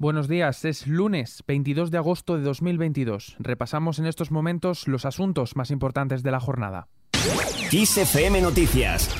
Buenos días, es lunes 22 de agosto de 2022. Repasamos en estos momentos los asuntos más importantes de la jornada. XFM Noticias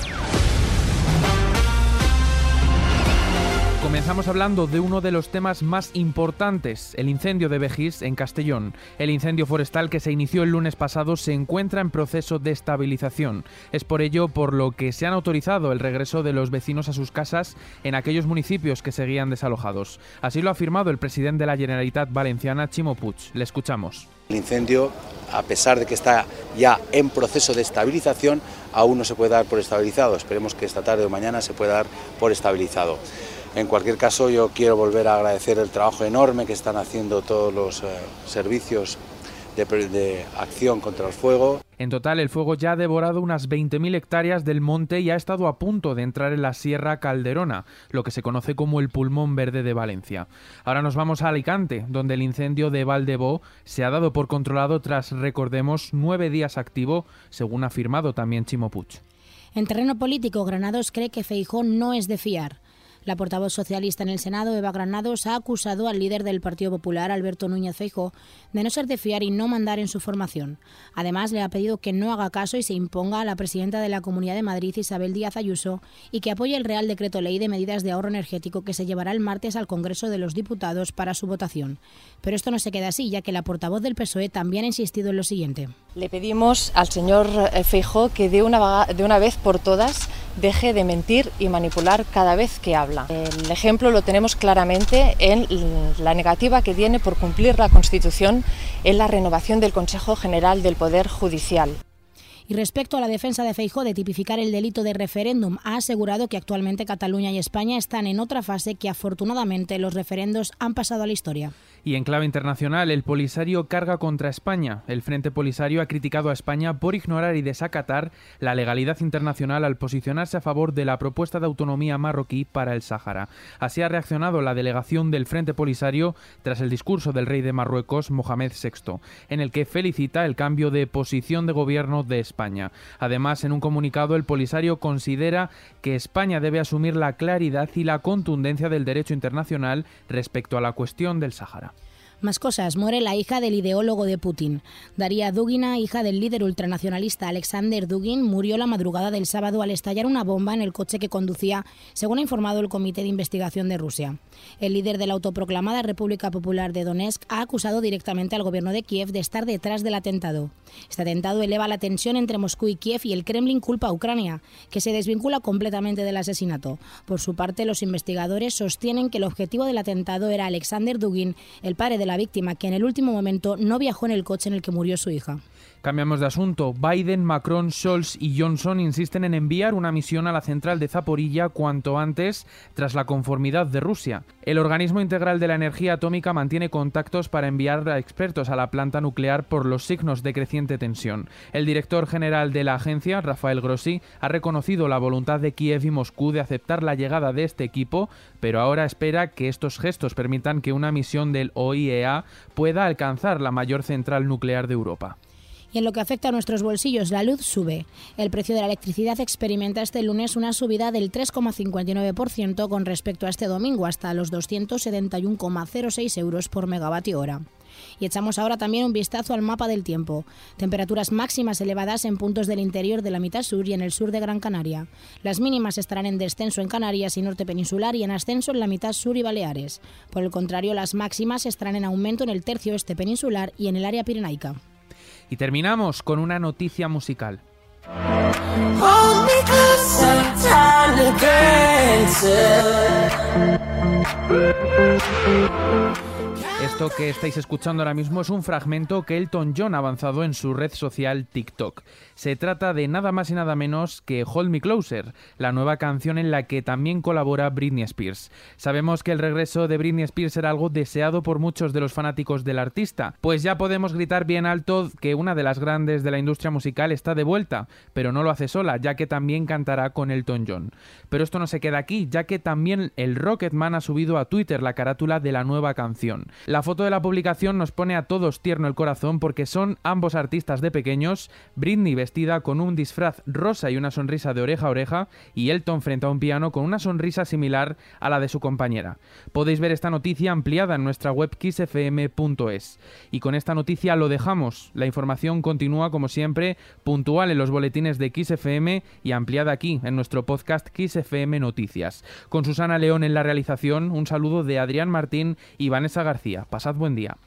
Comenzamos hablando de uno de los temas más importantes, el incendio de Bejís en Castellón. El incendio forestal que se inició el lunes pasado se encuentra en proceso de estabilización. Es por ello por lo que se han autorizado el regreso de los vecinos a sus casas en aquellos municipios que seguían desalojados. Así lo ha afirmado el presidente de la Generalitat Valenciana, Chimo Puig. Le escuchamos. El incendio, a pesar de que está ya en proceso de estabilización, aún no se puede dar por estabilizado. Esperemos que esta tarde o mañana se pueda dar por estabilizado. En cualquier caso, yo quiero volver a agradecer el trabajo enorme que están haciendo todos los eh, servicios de, de, acción contra el fuego. En total, el fuego ya ha devorado unas 20.000 hectáreas del monte y ha estado a punto de entrar en la Sierra Calderona, lo que se conoce como el pulmón verde de Valencia. Ahora nos vamos a Alicante, donde el incendio de Valdebó se ha dado por controlado tras, recordemos, nueve días activo, según ha afirmado también Chimo Puig. En terreno político, Granados cree que Feijó no es de fiar. La portavoz socialista en el Senado, Eva Granados, ha acusado al líder del Partido Popular, Alberto Núñez Feijóo, de no ser de fiar y no mandar en su formación. Además, le ha pedido que no haga caso y se imponga a la presidenta de la Comunidad de Madrid, Isabel Díaz Ayuso, y que apoye el Real Decreto Ley de Medidas de Ahorro Energético que se llevará el martes al Congreso de los Diputados para su votación. Pero esto no se queda así, ya que la portavoz del PSOE también ha insistido en lo siguiente. Le pedimos al señor Feijóo que de una, de una vez por todas deje de mentir y manipular cada vez que habla. El ejemplo lo tenemos claramente en la negativa que tiene por cumplir la Constitución en la renovación del Consejo General del Poder Judicial. Y respecto a la defensa de Feijó de tipificar el delito de referéndum, ha asegurado que actualmente Cataluña y España están en otra fase que afortunadamente los referendos han pasado a la historia. Y en clave internacional, el Polisario carga contra España. El Frente Polisario ha criticado a España por ignorar y desacatar la legalidad internacional al posicionarse a favor de la propuesta de autonomía marroquí para el Sáhara. Así ha reaccionado la delegación del Frente Polisario tras el discurso del rey de Marruecos, Mohamed VI, en el que felicita el cambio de posición de gobierno de España. Además, en un comunicado, el Polisario considera que España debe asumir la claridad y la contundencia del derecho internacional respecto a la cuestión del Sáhara. Más cosas, muere la hija del ideólogo de Putin. Daria Dugina, hija del líder ultranacionalista Alexander Dugin, murió la madrugada del sábado al estallar una bomba en el coche que conducía, según ha informado el Comité de Investigación de Rusia. El líder de la autoproclamada República Popular de Donetsk ha acusado directamente al gobierno de Kiev de estar detrás del atentado. Este atentado eleva la tensión entre Moscú y Kiev y el Kremlin culpa a Ucrania, que se desvincula completamente del asesinato. Por su parte, los investigadores sostienen que el objetivo del atentado era Alexander Dugin, el padre de la víctima, que en el último momento no viajó en el coche en el que murió su hija. Cambiamos de asunto. Biden, Macron, Scholz y Johnson insisten en enviar una misión a la central de Zaporilla cuanto antes tras la conformidad de Rusia. El Organismo Integral de la Energía Atómica mantiene contactos para enviar a expertos a la planta nuclear por los signos de creciente tensión. El director general de la agencia, Rafael Grossi, ha reconocido la voluntad de Kiev y Moscú de aceptar la llegada de este equipo, pero ahora espera que estos gestos permitan que una misión del OIEA pueda alcanzar la mayor central nuclear de Europa. Y en lo que afecta a nuestros bolsillos, la luz sube. El precio de la electricidad experimenta este lunes una subida del 3,59% con respecto a este domingo, hasta los 271,06 euros por megavatio hora. Y echamos ahora también un vistazo al mapa del tiempo. Temperaturas máximas elevadas en puntos del interior de la mitad sur y en el sur de Gran Canaria. Las mínimas estarán en descenso en Canarias y norte peninsular y en ascenso en la mitad sur y Baleares. Por el contrario, las máximas estarán en aumento en el tercio este peninsular y en el área pirenaica. Y terminamos con una noticia musical. Esto que estáis escuchando ahora mismo es un fragmento que Elton John ha avanzado en su red social TikTok. Se trata de nada más y nada menos que Hold Me Closer, la nueva canción en la que también colabora Britney Spears. Sabemos que el regreso de Britney Spears era algo deseado por muchos de los fanáticos del artista, pues ya podemos gritar bien alto que una de las grandes de la industria musical está de vuelta, pero no lo hace sola, ya que también cantará con Elton John. Pero esto no se queda aquí, ya que también el Rocketman ha subido a Twitter la carátula de la nueva canción. La foto de la publicación nos pone a todos tierno el corazón porque son ambos artistas de pequeños, Britney vestida con un disfraz rosa y una sonrisa de oreja a oreja, y Elton frente a un piano con una sonrisa similar a la de su compañera. Podéis ver esta noticia ampliada en nuestra web kissfm.es. Y con esta noticia lo dejamos. La información continúa como siempre puntual en los boletines de XFM y ampliada aquí en nuestro podcast XFM Noticias. Con Susana León en la realización, un saludo de Adrián Martín y Vanessa García. Pasad buen día.